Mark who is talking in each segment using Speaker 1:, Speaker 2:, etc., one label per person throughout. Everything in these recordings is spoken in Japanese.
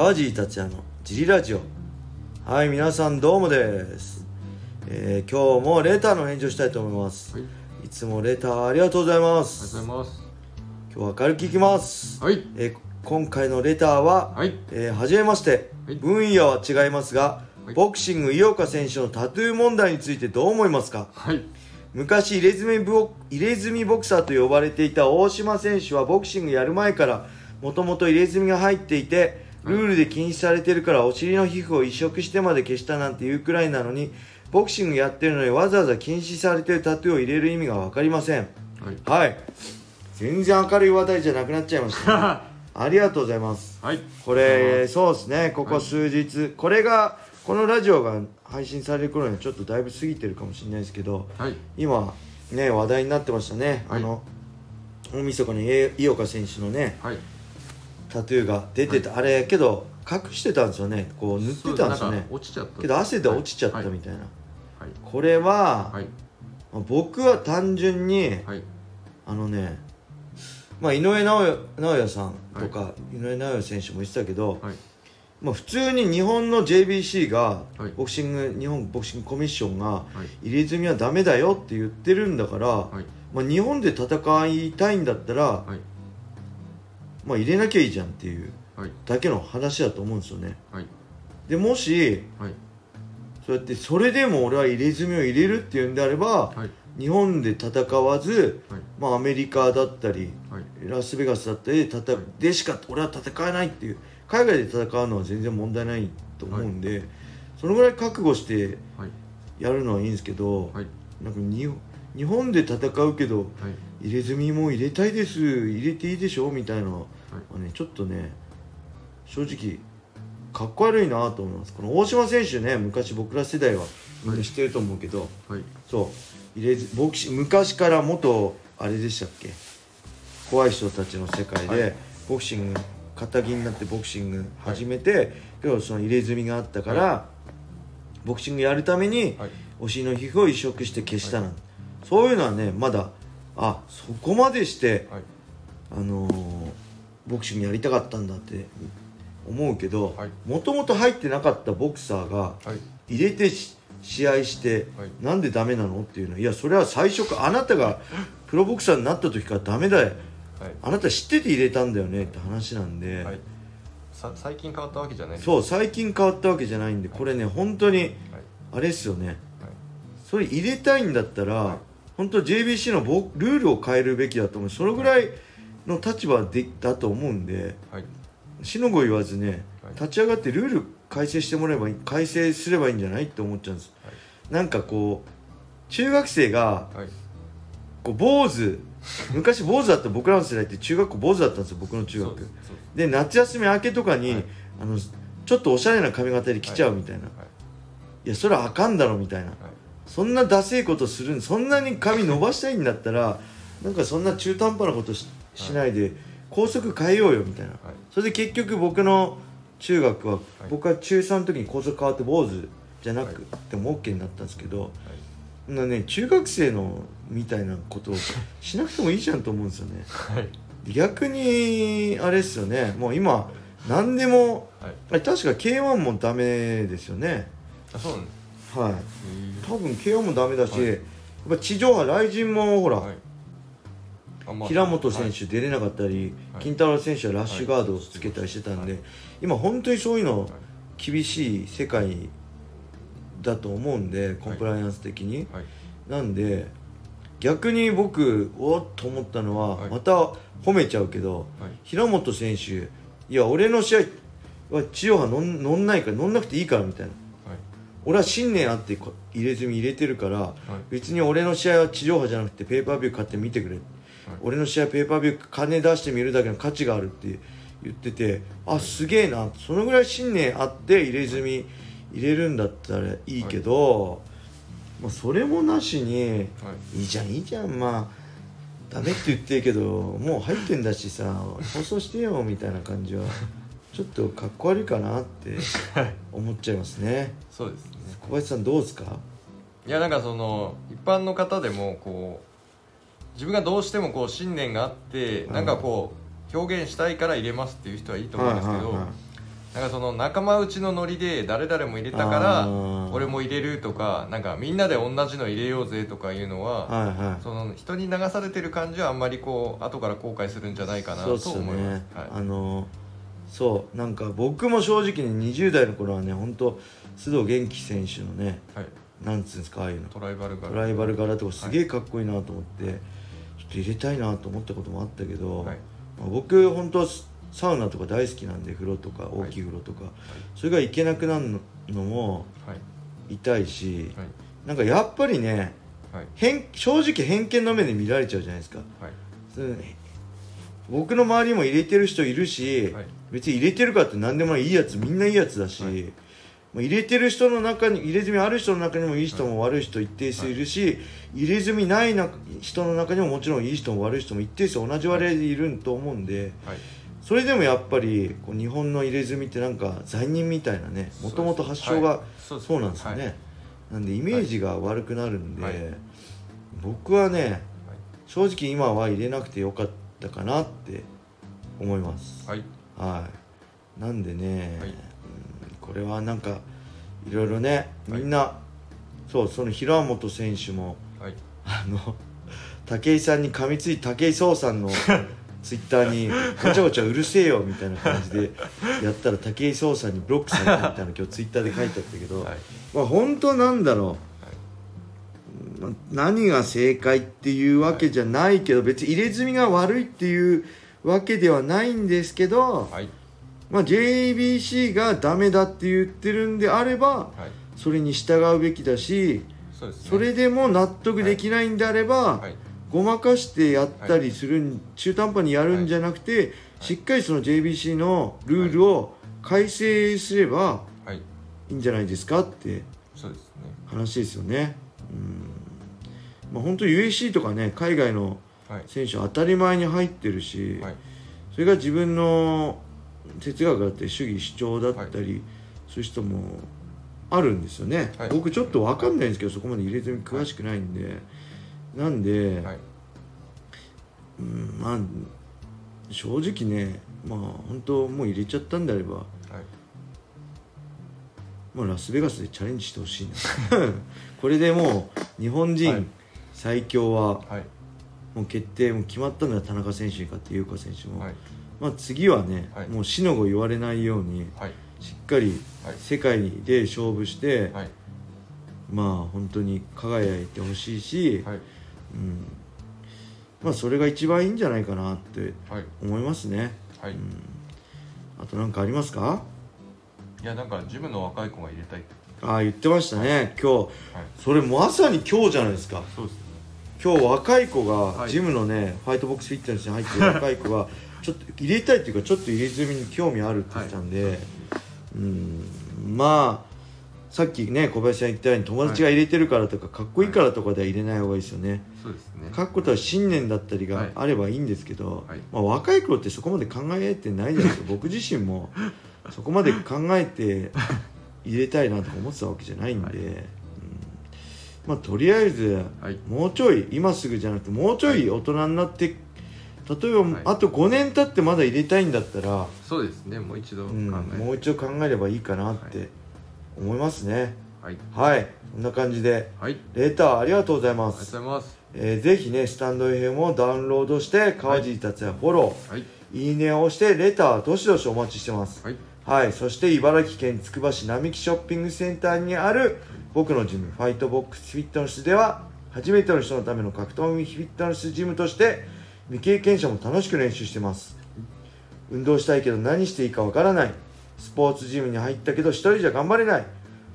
Speaker 1: 川尻達也のジリラジオ。はい皆さんどうもです、えー今日もレターの返事をしたいと思います、
Speaker 2: はい、
Speaker 1: い、つもレターありがとうございま
Speaker 2: ありが
Speaker 1: す
Speaker 2: とうございます。
Speaker 1: 今日は軽くいきます、
Speaker 2: はい、
Speaker 1: えー今回のレターは、
Speaker 2: はい、
Speaker 1: えーはじめまして、
Speaker 2: はい。
Speaker 1: 分野は違いますが、
Speaker 2: はい。
Speaker 1: ボクシング井岡選手のタトゥー問題についてどう思いますか？
Speaker 2: はい、
Speaker 1: 昔入れ墨ボ入れ墨ボクサーと呼ばれていた大島選手はボクシングやる前からもともと入れ墨が入っていてルールで禁止されてるからお尻の皮膚を移植してまで消したなんていうくらいなのにボクシングやってるのにわざわざ禁止されてるタトゥーを入れる意味が分かりません。
Speaker 2: はい、
Speaker 1: はい。全然明るい話題じゃなくなっちゃいました、ね、ありがとうございます。
Speaker 2: はい、
Speaker 1: これそうですね。ここ数日、これがこのラジオが配信される頃にはちょっとだいぶ過ぎてるかもしれないですけど
Speaker 2: はい、
Speaker 1: 今ね話題になってましたね、
Speaker 2: はい。
Speaker 1: あの大晦日にえ井岡選手のね
Speaker 2: はい、
Speaker 1: タトゥーが出てた、あれけど隠してたんですよね。こう塗ってたんですよね。
Speaker 2: か落ちちゃった。
Speaker 1: けど汗で落ちちゃった
Speaker 2: はい
Speaker 1: みたいな、
Speaker 2: はい、
Speaker 1: これは、
Speaker 2: はい、
Speaker 1: まあ僕は単純に
Speaker 2: はい、
Speaker 1: あのねまあ井上尚弥さんとか、井上尚弥選手も言ってたけど、
Speaker 2: はい、
Speaker 1: まあ、普通に日本の JBC が、
Speaker 2: はい。
Speaker 1: ボクシング日本ボクシングコミッションが
Speaker 2: はい、
Speaker 1: 入れ墨はダメだよって言ってるんだから、
Speaker 2: はい、
Speaker 1: まあ、日本で戦いたいんだったら、
Speaker 2: はい、
Speaker 1: まあ、入れなきゃいいじゃんっていう
Speaker 2: はい、
Speaker 1: だけの話だと思うんですよね。
Speaker 2: はい、
Speaker 1: でもし
Speaker 2: はい、
Speaker 1: そうやってそれでも俺は入れ墨を入れるっていうんであれば
Speaker 2: はい、
Speaker 1: 日本で戦わず、
Speaker 2: はい、
Speaker 1: まあ、アメリカだったり
Speaker 2: はい、
Speaker 1: ラスベガスだったりで戦でしか俺は戦えないっていう海外で戦うのは全然問題ないと思うんで、そのぐらい覚悟して
Speaker 2: はい、
Speaker 1: やるのはいいんですけど、
Speaker 2: はい、
Speaker 1: なんかに日本で戦うけど
Speaker 2: はい、
Speaker 1: 入れ墨も入れたいです入れていいでしょみたいなのはねちょっとね正直かっこ悪いなと思います。この大島選手ね昔僕ら世代はみんな知ってると思うけど、
Speaker 2: はい、
Speaker 1: そう。入れずボクシ昔から元あれでしたっけ？怖い人たちの世界で、
Speaker 2: はい。
Speaker 1: ボクシング肩着になってボクシング始めて、けどその入れ墨があったから、ボクシングやるために、
Speaker 2: はい、
Speaker 1: お尻の皮膚を移植して消したなんて、そういうのはねまだあそこまでして、
Speaker 2: はい、
Speaker 1: あのーボクシングやりたかったんだって思うけど
Speaker 2: はい。
Speaker 1: もともと入ってなかったボクサーが
Speaker 2: はい、
Speaker 1: 入れてし試合して、
Speaker 2: はい。
Speaker 1: なんでダメなのっていうの？はいやそれは最初からあなたがプロボクサーになった時からダメだよ。
Speaker 2: はい、
Speaker 1: あなた知ってて入れたんだよね？って話なんで、
Speaker 2: はい。さ最近変わったわけじゃない。う。
Speaker 1: そう最近変わったわけじゃないんでこれね本当に
Speaker 2: はい、
Speaker 1: あれっすよね。
Speaker 2: はい、
Speaker 1: それ入れたいんだったら、
Speaker 2: はい。
Speaker 1: 本当 JBC のボルールを変えるべきだと思う。そのぐらいの立場でだと思うんで
Speaker 2: はい、
Speaker 1: しのご言わずね
Speaker 2: はい。
Speaker 1: 立ち上がってルール改正してもらえばいい改正すればいいんじゃないって思っちゃうんです、なんかこう中学生が
Speaker 2: はい、
Speaker 1: こう坊主昔坊主だった僕らの世代って中学校坊主だったんですよ僕の中学。
Speaker 2: で
Speaker 1: 夏休み明けとかに、
Speaker 2: はい。
Speaker 1: あのちょっとおしゃれな髪型で来ちゃうみたいな、い、
Speaker 2: はい、
Speaker 1: やそれはあかんだろみたいな。
Speaker 2: はい、
Speaker 1: そんなダセいことするんそんなに髪伸ばしたいんだったらなんかそんな中途半端なことししないで校則変えようよみたいな。
Speaker 2: はい、
Speaker 1: それで結局僕の中学は、
Speaker 2: い。
Speaker 1: 僕は中3の時に校則変わって坊主じゃなくても OK になったんですけど、なね中学生のみたいなことをしなくてもいいじゃんと思うんですよね。
Speaker 2: はい、
Speaker 1: 逆にあれですよね。もう今何でも
Speaker 2: はい。
Speaker 1: 確か K1 もダメですよね。
Speaker 2: あ、そうなんです。
Speaker 1: はい。
Speaker 2: へ
Speaker 1: 多分 K1 もダメだし、
Speaker 2: はい。
Speaker 1: やっぱ地上波雷神もほら、
Speaker 2: ーはい。
Speaker 1: 平本選
Speaker 2: はい。
Speaker 1: 手出れなかったり、
Speaker 2: はい。
Speaker 1: 金太郎選手はラッシュガードをつけたりしてたんで、
Speaker 2: はい。
Speaker 1: 今本当にそういうの
Speaker 2: はい。
Speaker 1: 厳しい世界だと思うんでコンプライアンス的に、
Speaker 2: はい、
Speaker 1: なんで逆に僕おっと思ったのは、
Speaker 2: はい。
Speaker 1: また褒めちゃうけど
Speaker 2: はい、
Speaker 1: 平本選手いや俺の試合は地上波乗んないから乗んなくていいからみたいな。
Speaker 2: はい、
Speaker 1: 俺は信念あってこ入れ墨入れてるから
Speaker 2: はい、
Speaker 1: 別に俺の試合は地上波じゃなくてペーパービュー買って見てくれ、俺の試合ペーパービュー金出して見るだけの価値があるって言っててあすげえな。そのぐらい信念あって入れ墨入れるんだったらいいけど、まあ、それもなしに
Speaker 2: はい、
Speaker 1: いいじゃんいいじゃん。まあダメって言ってるけどもう入ってんだしさ放送してよみたいな感じは ちょっとかっこ悪いかなって思っちゃいますね。
Speaker 2: そうですね。
Speaker 1: 小林さんどうですか？
Speaker 2: いやなんかその一般の方でもこう自分がどうしてもこう信念があって、
Speaker 1: うん。
Speaker 2: なんかこう表現したいから入れますっていう人はいいと思うんですけど、
Speaker 1: はいはいはい
Speaker 2: なんかその仲間内のノリで誰々も入れたか
Speaker 1: あ
Speaker 2: ら
Speaker 1: ー。
Speaker 2: 俺も入れるとかなんかみんなで同じの入れようぜとかいうのは、
Speaker 1: はいはい。
Speaker 2: その人に流されてる感じはあんまりこう後から後悔するんじゃないかなと思います、
Speaker 1: ね、
Speaker 2: はい。
Speaker 1: あのそうなんか僕も正直に20代の頃はね本当須藤元気選手のね
Speaker 2: はい、
Speaker 1: なんつうんですかああいうの。
Speaker 2: トライバルが
Speaker 1: ライバル柄とかすげえかっこいいなと思って、ちょっと入れたいなと思ったこともあったけど、
Speaker 2: はい。
Speaker 1: まあ僕本当はサウナとか大好きなんで風呂とか大きい風呂とか、それが行けなくなるのも
Speaker 2: はい。
Speaker 1: 痛いし、
Speaker 2: はい。
Speaker 1: なんかやっぱりね
Speaker 2: はい。
Speaker 1: 偏正直偏見の目で見られちゃうじゃないですか。
Speaker 2: はい。
Speaker 1: 僕の周りも入れてる人いるし、
Speaker 2: はい。
Speaker 1: 別に入れてるかって何でもないいいやつみんないいやつだし、入れてる人の中に入れ墨ある人の中にもいい人も悪い人一定数いるし、入れ墨ないな人の中にももちろんいい人も悪い人も一定数同じ割合でいると思うんで、
Speaker 2: はい。
Speaker 1: それでもやっぱりこう日本の入れ墨ってなんか罪人みたいなねもともと発祥が
Speaker 2: はい。そう
Speaker 1: なんですよね、
Speaker 2: はい。
Speaker 1: なんでイメージが悪くなるんで、
Speaker 2: はい。
Speaker 1: 僕はね正直今は入れなくてよかったかなって思います。
Speaker 2: はい。
Speaker 1: はい。なんでね、
Speaker 2: はい。
Speaker 1: うんこれはなんかいろいろね
Speaker 2: はい。
Speaker 1: みんな、そうその平本選手も
Speaker 2: はい。
Speaker 1: あの武井さんに噛みつい武井壮さんの ツイッターに「ごちゃごちゃうるせえよ」みたいな感じでやったら武井壮さんにブロックされたみたいな 今日ツイッターで書いてあったけど、
Speaker 2: はい。
Speaker 1: まあ本当なんだろう、まあ何が正解っていうわけじゃないけど、別に入れ墨が悪いっていうわけではないんですけど、
Speaker 2: はい。
Speaker 1: まあ、JBC がダメだって言ってるんであれば
Speaker 2: はい。
Speaker 1: それに従うべきだし
Speaker 2: そね。
Speaker 1: それでも納得できないんであれば、
Speaker 2: はい
Speaker 1: ごまかしてやったりするん、中途半端にやるんじゃなくて、しっかりその JBC のルールを改正すれば
Speaker 2: はい。
Speaker 1: いいんじゃないですかって話ですよね。うん。まあ、本当 UAC とかね海外の
Speaker 2: はい。
Speaker 1: 選手は当たり前に入ってるし、
Speaker 2: はい。
Speaker 1: それが自分の哲学だったり主義主張だったり、そういう人もあるんですよね、
Speaker 2: はい。
Speaker 1: 僕ちょっと分かんないんですけどそこまで入れ墨詳しくないんで、なんで、
Speaker 2: はい。
Speaker 1: うんまあ正直ねまあ本当もう入れちゃったんであれば、
Speaker 2: はい。
Speaker 1: まあ、ラスベガスでチャレンジしてほしいな。これでもう日本
Speaker 2: はい。
Speaker 1: 人最強は
Speaker 2: はい。
Speaker 1: もう決定もう決まったのは田中選手に勝って優香選手も、
Speaker 2: はい。
Speaker 1: まあ、次はね、
Speaker 2: はい。
Speaker 1: もう死の子言われないように
Speaker 2: はい。
Speaker 1: しっかり
Speaker 2: はい。
Speaker 1: 世界で勝負して、
Speaker 2: はい。
Speaker 1: まあ本当に輝いてほしいし、
Speaker 2: はい
Speaker 1: うん。まあ、それが一番いいんじゃないかなって
Speaker 2: はい。
Speaker 1: 思いますね、
Speaker 2: はい。
Speaker 1: うん、あと何かありますか？
Speaker 2: いやなんかジムの若い子が入れたいって。
Speaker 1: ああ言ってましたね。今日。
Speaker 2: はい。
Speaker 1: それまさに今日じゃないですか。
Speaker 2: そうです
Speaker 1: 今日若い子が
Speaker 2: はい。
Speaker 1: ジムのね、ファイトボックスフィットネスに入ってる若い子がちょっと入れたいっていうかちょっと入れ墨に興味あるって言ってたんで、うん。まあさっきね小林さん言ったように友達が入れてるからとか、かっこいいからとかでは入れない方がいいですよね、
Speaker 2: そうですね。
Speaker 1: 書くことは信念だったりが
Speaker 2: はい。
Speaker 1: あればいいんですけど、
Speaker 2: はい。
Speaker 1: まあ、若い頃ってそこまで考えてないじゃないですか。僕自身もそこまで考えて入れたいなとか思ってたわけじゃないんで、
Speaker 2: はい。
Speaker 1: うん。まあとりあえず
Speaker 2: はい。
Speaker 1: もうちょい今すぐじゃなくてもうちょい大人になって、例えば、
Speaker 2: はい。
Speaker 1: あと5年経ってまだ入れたいんだったら、
Speaker 2: そうですね。もう一度
Speaker 1: うん、もう一度考えればいいかなって思いますね。
Speaker 2: はい。
Speaker 1: はい。こんな感じで。
Speaker 2: はい。
Speaker 1: レーターありがとうございま
Speaker 2: ありがとう
Speaker 1: す
Speaker 2: ございます。
Speaker 1: えーぜひねスタンド FM をダウンロードして川尻達也フォロー、
Speaker 2: はい。
Speaker 1: いいねを押してレターどしどしお待ちしてます。
Speaker 2: はい。
Speaker 1: はい。そして茨城県つくば市並木ショッピングセンターにある僕のジムファイトボックスフィットネスでは初めての人のための格闘技フィットネスジムとして未経験者も楽しく練習してます。運動したいけど何していいかわからないスポーツジムに入ったけど一人じゃ頑張れない。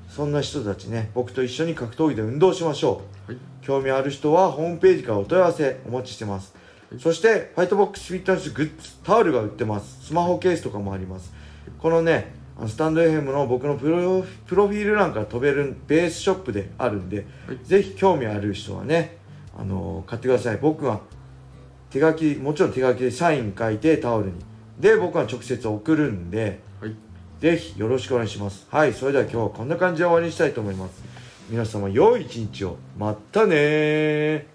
Speaker 1: そんな人たちね僕と一緒に格闘技で運動しましょう。
Speaker 2: はい。
Speaker 1: 興味ある人はホームページからお問い合わせお待ちしてます、そしてファイトボックスフィットネスグッズタオルが売ってます。スマホケースとかもあります。このねスタンド FM の僕のプロプロフィール欄から飛べるベースショップであるんで、
Speaker 2: はい。
Speaker 1: ぜひ興味ある人はねあの買ってください。僕が手書きもちろん手書きでサイン書いてタオルに。で僕が直接送るんで
Speaker 2: はい
Speaker 1: ぜひよろしくお願いします。はいそれでは今日はこんな感じで終わりにしたいと思います。皆様良い一日を。またね